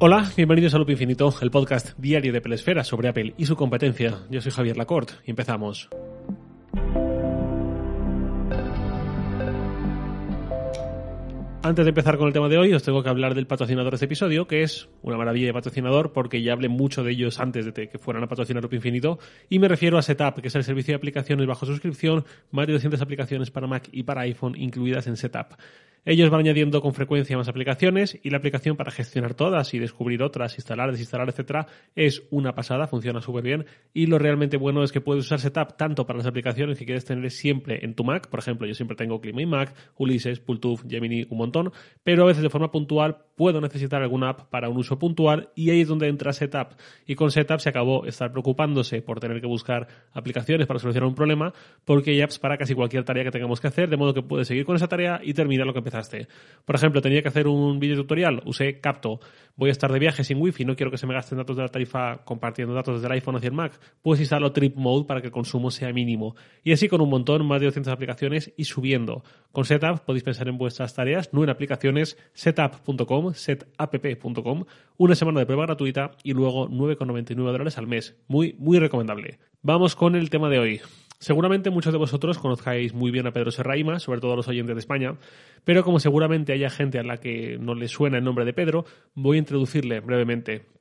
Hola, bienvenidos a Loop Infinito, el podcast diario de Pelesfera sobre Apple y su competencia. Yo soy Javier Lacorte y empezamos. Antes de empezar con el tema de hoy, os tengo que hablar del patrocinador de este episodio, que es una maravilla de patrocinador porque ya hablé mucho de ellos antes de que fueran a patrocinar Loop Infinito, y me refiero a Setup, que es el servicio de aplicaciones bajo suscripción, más de 200 aplicaciones para Mac y para iPhone incluidas en Setup. Ellos van añadiendo con frecuencia más aplicaciones y la aplicación para gestionar todas y descubrir otras, instalar, desinstalar, etcétera, es una pasada, funciona súper bien. Y lo realmente bueno es que puedes usar Setup tanto para las aplicaciones que quieres tener siempre en tu Mac. Por ejemplo, yo siempre tengo Clima y Mac, Ulysses, Pultuf, Gemini, un montón, pero a veces de forma puntual puedo necesitar alguna app para un uso puntual y ahí es donde entra Setup. Y con Setup se acabó estar preocupándose por tener que buscar aplicaciones para solucionar un problema, porque hay apps para casi cualquier tarea que tengamos que hacer, de modo que puedes seguir con esa tarea y terminar lo que empezaste por ejemplo, tenía que hacer un vídeo tutorial, usé Capto. Voy a estar de viaje sin wifi, no quiero que se me gasten datos de la tarifa compartiendo datos desde el iPhone hacia el Mac. Pues instalo Trip Mode para que el consumo sea mínimo. Y así con un montón, más de 200 aplicaciones y subiendo. Con Setup podéis pensar en vuestras tareas, no en aplicaciones, setup.com, setapp.com, una semana de prueba gratuita y luego 9,99 dólares al mes. Muy, muy recomendable. Vamos con el tema de hoy. Seguramente muchos de vosotros conozcáis muy bien a Pedro Serraima, sobre todo los oyentes de España, pero como seguramente haya gente a la que no le suena el nombre de Pedro, voy a introducirle brevemente.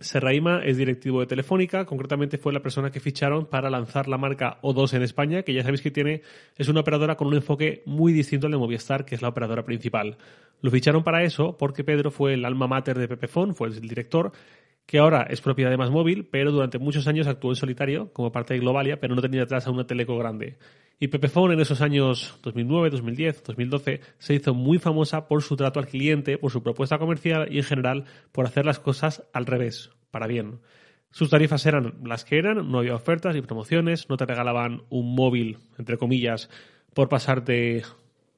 Serraima es directivo de Telefónica, concretamente fue la persona que ficharon para lanzar la marca O2 en España, que ya sabéis que tiene, es una operadora con un enfoque muy distinto al de Movistar, que es la operadora principal. Lo ficharon para eso porque Pedro fue el alma mater de Pepefon, fue el director, que ahora es propiedad de Más Móvil, pero durante muchos años actuó en solitario como parte de Globalia, pero no tenía detrás a una teleco grande. Y Pepefone en esos años 2009, 2010, 2012 se hizo muy famosa por su trato al cliente, por su propuesta comercial y en general por hacer las cosas al revés, para bien. Sus tarifas eran las que eran, no había ofertas ni promociones, no te regalaban un móvil, entre comillas, por pasarte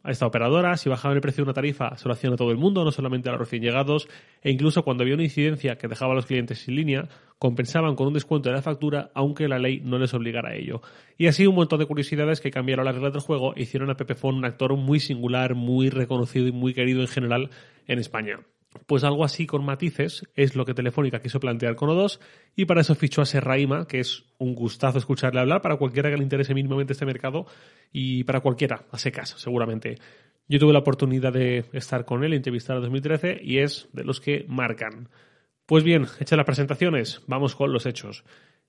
a esta operadora, si bajaban el precio de una tarifa, se lo hacían a todo el mundo, no solamente a los recién llegados, e incluso cuando había una incidencia que dejaba a los clientes sin línea, compensaban con un descuento de la factura, aunque la ley no les obligara a ello. Y así un montón de curiosidades que cambiaron las reglas del juego e hicieron a Pepefon un actor muy singular, muy reconocido y muy querido en general en España. Pues algo así con matices es lo que Telefónica quiso plantear con O2 y para eso fichó a Serraima, que es un gustazo escucharle hablar para cualquiera que le interese mínimamente este mercado y para cualquiera, a secas, seguramente. Yo tuve la oportunidad de estar con él, entrevistar en 2013 y es de los que marcan. Pues bien, hechas las presentaciones, vamos con los hechos.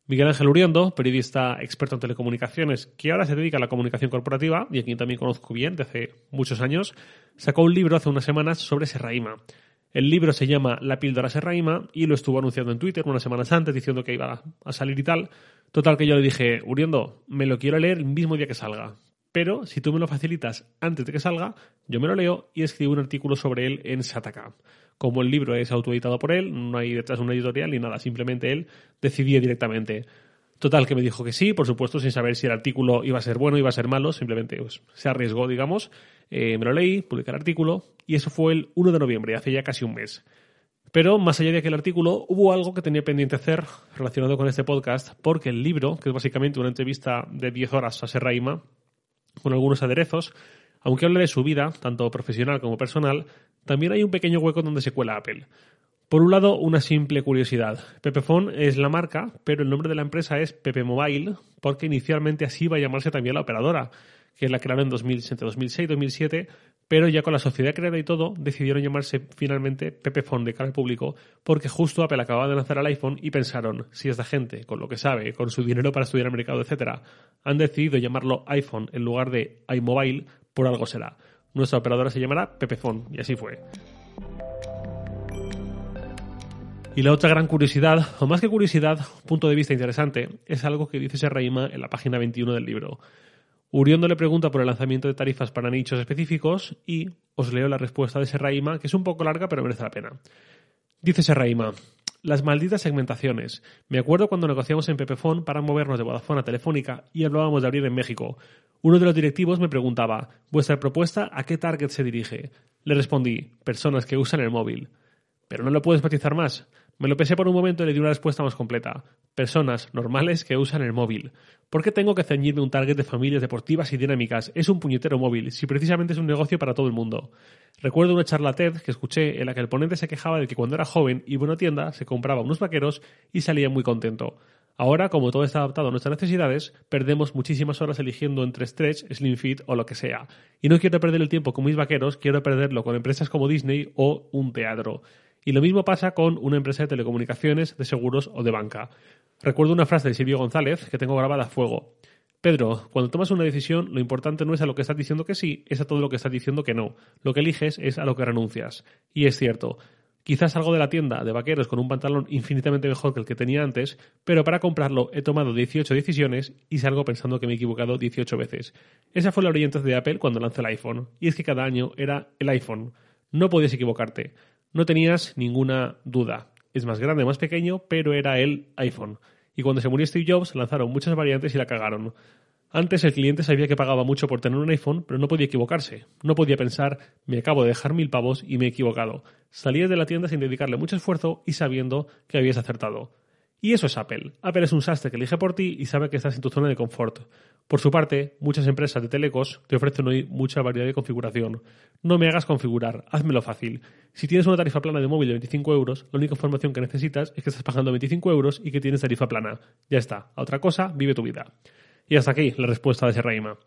Miguel Ángel Uriendo, periodista experto en telecomunicaciones, que ahora se dedica a la comunicación corporativa y a quien también conozco bien de hace muchos años, sacó un libro hace unas semanas sobre Serraima. El libro se llama La píldora serraima y lo estuvo anunciando en Twitter unas semanas antes diciendo que iba a salir y tal. Total que yo le dije, Uriendo, me lo quiero leer el mismo día que salga. Pero si tú me lo facilitas antes de que salga, yo me lo leo y escribo un artículo sobre él en Sataka. Como el libro es autoeditado por él, no hay detrás una editorial ni nada, simplemente él decidía directamente. Total, que me dijo que sí, por supuesto, sin saber si el artículo iba a ser bueno, iba a ser malo, simplemente pues, se arriesgó, digamos. Eh, me lo leí, publiqué el artículo, y eso fue el 1 de noviembre, hace ya casi un mes. Pero más allá de aquel artículo, hubo algo que tenía pendiente hacer relacionado con este podcast, porque el libro, que es básicamente una entrevista de 10 horas a Serraima, con algunos aderezos, aunque habla de su vida, tanto profesional como personal, también hay un pequeño hueco donde se cuela Apple. Por un lado, una simple curiosidad. Pepefon es la marca, pero el nombre de la empresa es Pepe Mobile, porque inicialmente así iba a llamarse también la operadora, que la crearon en 2006 2007, pero ya con la sociedad creada y todo, decidieron llamarse finalmente Pepefon de cara al público, porque justo Apple acababa de lanzar el iPhone y pensaron, si esta gente, con lo que sabe, con su dinero para estudiar el mercado, etcétera, han decidido llamarlo iPhone en lugar de iMobile, por algo será. Nuestra operadora se llamará Pepefon, y así fue. Y la otra gran curiosidad, o más que curiosidad, punto de vista interesante, es algo que dice Serraima en la página 21 del libro. Uriondo le pregunta por el lanzamiento de tarifas para nichos específicos y os leo la respuesta de Serraima, que es un poco larga pero merece la pena. Dice Serraima, las malditas segmentaciones. Me acuerdo cuando negociamos en Pepefon para movernos de Vodafone a Telefónica y hablábamos de abrir en México. Uno de los directivos me preguntaba, ¿vuestra propuesta a qué target se dirige? Le respondí, personas que usan el móvil. Pero no lo puedes matizar más. Me lo pensé por un momento y le di una respuesta más completa. Personas normales que usan el móvil. ¿Por qué tengo que ceñirme un target de familias deportivas y dinámicas? Es un puñetero móvil, si precisamente es un negocio para todo el mundo. Recuerdo una charla TED que escuché en la que el ponente se quejaba de que cuando era joven iba a tienda, se compraba unos vaqueros y salía muy contento. Ahora, como todo está adaptado a nuestras necesidades, perdemos muchísimas horas eligiendo entre Stretch, Slim Fit o lo que sea. Y no quiero perder el tiempo con mis vaqueros, quiero perderlo con empresas como Disney o un teatro. Y lo mismo pasa con una empresa de telecomunicaciones, de seguros o de banca. Recuerdo una frase de Silvio González que tengo grabada a fuego. Pedro, cuando tomas una decisión, lo importante no es a lo que estás diciendo que sí, es a todo lo que estás diciendo que no. Lo que eliges es a lo que renuncias. Y es cierto. Quizás salgo de la tienda de vaqueros con un pantalón infinitamente mejor que el que tenía antes, pero para comprarlo he tomado 18 decisiones y salgo pensando que me he equivocado 18 veces. Esa fue la brillantez de Apple cuando lanzó el iPhone, y es que cada año era el iPhone. No podías equivocarte. No tenías ninguna duda. Es más grande, más pequeño, pero era el iPhone. Y cuando se murió Steve Jobs, lanzaron muchas variantes y la cagaron. Antes el cliente sabía que pagaba mucho por tener un iPhone, pero no podía equivocarse. No podía pensar, me acabo de dejar mil pavos y me he equivocado. Salías de la tienda sin dedicarle mucho esfuerzo y sabiendo que habías acertado. Y eso es Apple. Apple es un sastre que elige por ti y sabe que estás en tu zona de confort. Por su parte, muchas empresas de telecos te ofrecen hoy mucha variedad de configuración. No me hagas configurar, házmelo fácil. Si tienes una tarifa plana de móvil de 25 euros, la única información que necesitas es que estás pagando 25 euros y que tienes tarifa plana. Ya está. A otra cosa, vive tu vida. Y hasta aquí la respuesta de ese Raima.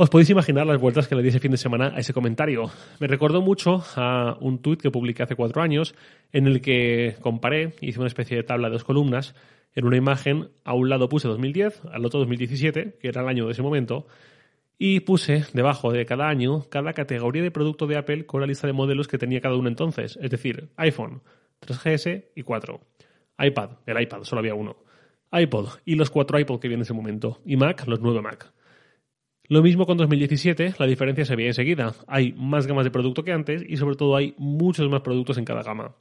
Os podéis imaginar las vueltas que le di ese fin de semana a ese comentario. Me recordó mucho a un tuit que publiqué hace cuatro años en el que comparé, hice una especie de tabla de dos columnas. En una imagen, a un lado puse 2010, al otro 2017, que era el año de ese momento, y puse debajo de cada año cada categoría de producto de Apple con la lista de modelos que tenía cada uno entonces. Es decir, iPhone, 3GS y 4. iPad, el iPad, solo había uno. iPod y los cuatro iPod que vienen en ese momento. Y Mac, los nueve Mac. Lo mismo con 2017, la diferencia se veía enseguida. Hay más gamas de producto que antes y sobre todo hay muchos más productos en cada gama.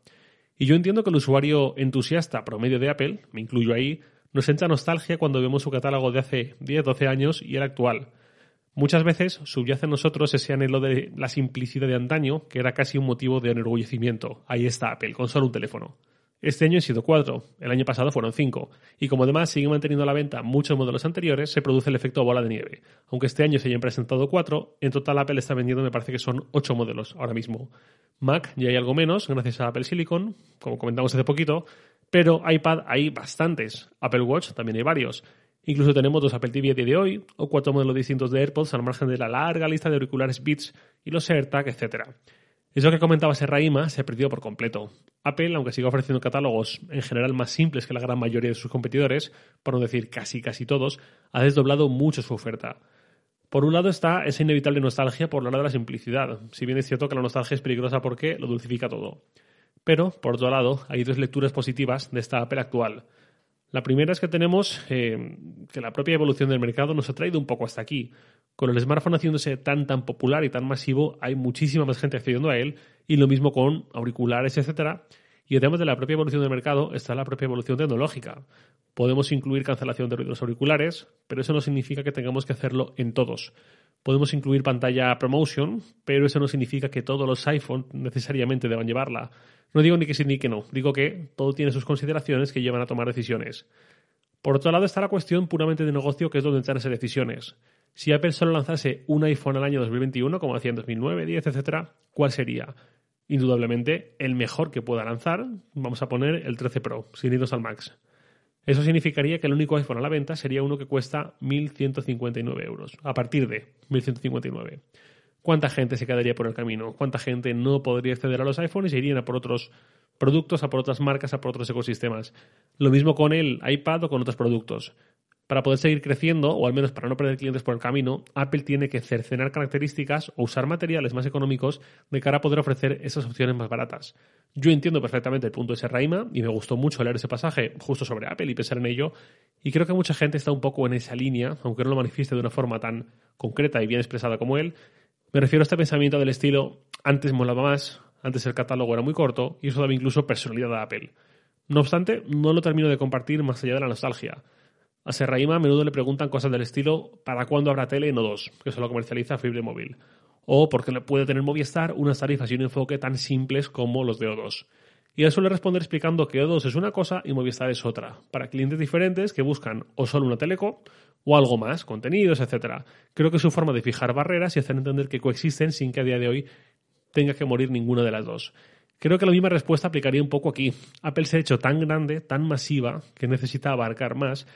Y yo entiendo que el usuario entusiasta promedio de Apple, me incluyo ahí, nos entra nostalgia cuando vemos su catálogo de hace 10, 12 años y el actual. Muchas veces subyace en nosotros ese anhelo de la simplicidad de antaño, que era casi un motivo de enorgullecimiento. Ahí está Apple, con solo un teléfono. Este año han sido cuatro, el año pasado fueron cinco, y como además sigue manteniendo a la venta muchos modelos anteriores, se produce el efecto bola de nieve. Aunque este año se hayan presentado cuatro, en total Apple está vendiendo me parece que son ocho modelos ahora mismo. Mac ya hay algo menos, gracias a Apple Silicon, como comentamos hace poquito, pero iPad hay bastantes. Apple Watch también hay varios. Incluso tenemos dos Apple TV a día de hoy, o cuatro modelos distintos de AirPods al margen de la larga lista de auriculares Beats y los AirTag, etc. Eso que comentaba Serraima se perdió por completo. Apple, aunque siga ofreciendo catálogos en general más simples que la gran mayoría de sus competidores, por no decir casi casi todos, ha desdoblado mucho su oferta. Por un lado está esa inevitable nostalgia por la hora de la simplicidad, si bien es cierto que la nostalgia es peligrosa porque lo dulcifica todo. Pero, por otro lado, hay dos lecturas positivas de esta Apple actual. La primera es que tenemos eh, que la propia evolución del mercado nos ha traído un poco hasta aquí. Con el smartphone haciéndose tan tan popular y tan masivo, hay muchísima más gente accediendo a él y lo mismo con auriculares, etcétera. Y además de la propia evolución del mercado está la propia evolución tecnológica. Podemos incluir cancelación de ruidos auriculares, pero eso no significa que tengamos que hacerlo en todos. Podemos incluir pantalla promotion, pero eso no significa que todos los iPhone necesariamente deban llevarla. No digo ni que sí ni que no, digo que todo tiene sus consideraciones que llevan a tomar decisiones. Por otro lado está la cuestión puramente de negocio, que es donde entran esas decisiones. Si Apple solo lanzase un iPhone al año 2021, como hacía en 2009, 10, etc., ¿cuál sería? Indudablemente el mejor que pueda lanzar, vamos a poner el 13 Pro, sin irnos al Max. Eso significaría que el único iPhone a la venta sería uno que cuesta 1.159 euros, a partir de 1.159. ¿Cuánta gente se quedaría por el camino? ¿Cuánta gente no podría acceder a los iPhones y irían a por otros productos, a por otras marcas, a por otros ecosistemas? Lo mismo con el iPad o con otros productos. Para poder seguir creciendo, o al menos para no perder clientes por el camino, Apple tiene que cercenar características o usar materiales más económicos de cara a poder ofrecer esas opciones más baratas. Yo entiendo perfectamente el punto de Serraima y me gustó mucho leer ese pasaje justo sobre Apple y pensar en ello. Y creo que mucha gente está un poco en esa línea, aunque no lo manifieste de una forma tan concreta y bien expresada como él. Me refiero a este pensamiento del estilo, antes molaba más, antes el catálogo era muy corto y eso daba incluso personalidad a Apple. No obstante, no lo termino de compartir más allá de la nostalgia. A Serraima a menudo le preguntan cosas del estilo ¿para cuándo habrá tele no dos? que solo comercializa Fibre Móvil. O porque le puede tener Movistar unas tarifas y un enfoque tan simples como los de O2. Y él suele responder explicando que O2 es una cosa y Movistar es otra, para clientes diferentes que buscan o solo una teleco o algo más, contenidos, etc. Creo que es su forma de fijar barreras y hacer entender que coexisten sin que a día de hoy tenga que morir ninguna de las dos. Creo que la misma respuesta aplicaría un poco aquí. Apple se ha hecho tan grande, tan masiva, que necesita abarcar más.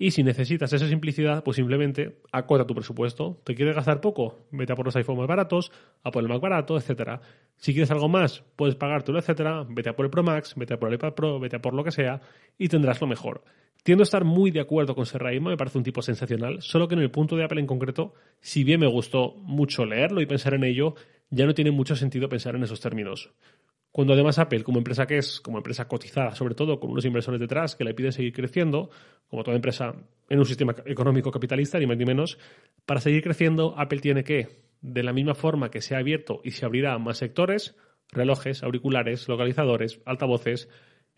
Y si necesitas esa simplicidad, pues simplemente acota tu presupuesto. ¿Te quieres gastar poco? Vete a por los iPhones más baratos, a por el Mac barato, etcétera. Si quieres algo más, puedes pagártelo, etcétera. Vete a por el Pro Max, vete a por el iPad Pro, vete a por lo que sea y tendrás lo mejor. Tiendo a estar muy de acuerdo con Serraima, me parece un tipo sensacional, solo que en el punto de Apple en concreto, si bien me gustó mucho leerlo y pensar en ello, ya no tiene mucho sentido pensar en esos términos. Cuando además Apple, como empresa que es, como empresa cotizada, sobre todo con unos inversores detrás que le piden seguir creciendo, como toda empresa en un sistema económico capitalista, ni más ni menos, para seguir creciendo, Apple tiene que, de la misma forma que se ha abierto y se abrirá a más sectores, relojes, auriculares, localizadores, altavoces,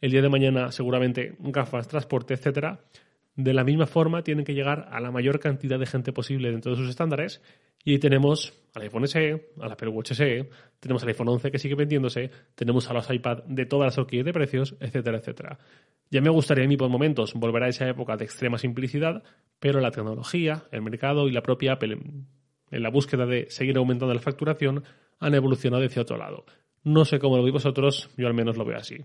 el día de mañana seguramente gafas, transporte, etcétera, de la misma forma tienen que llegar a la mayor cantidad de gente posible dentro de sus estándares y tenemos al iPhone SE, al Apple Watch SE, tenemos al iPhone 11 que sigue vendiéndose, tenemos a los iPad de todas las horquillas de precios, etcétera, etcétera. Ya me gustaría a mí por momentos volver a esa época de extrema simplicidad, pero la tecnología, el mercado y la propia Apple en la búsqueda de seguir aumentando la facturación han evolucionado hacia otro lado. No sé cómo lo veis vosotros, yo al menos lo veo así.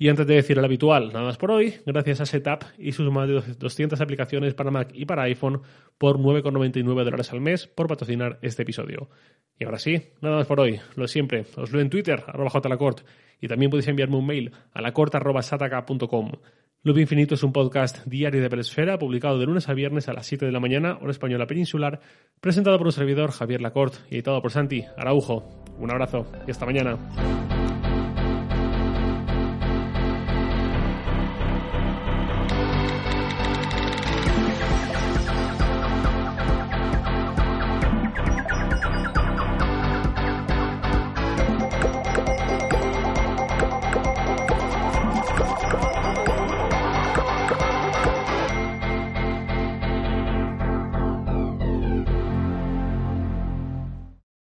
Y antes de decir el habitual, nada más por hoy, gracias a Setup y sus más de 200 aplicaciones para Mac y para iPhone por 9,99 dólares al mes por patrocinar este episodio. Y ahora sí, nada más por hoy. Lo de siempre, os leo en Twitter, arroba jlacort, y también podéis enviarme un mail a lacort.sataka.com. Loop Infinito es un podcast diario de Peresfera, publicado de lunes a viernes a las 7 de la mañana, hora española peninsular, presentado por un servidor, Javier Lacort, y editado por Santi Araujo. Un abrazo y hasta mañana.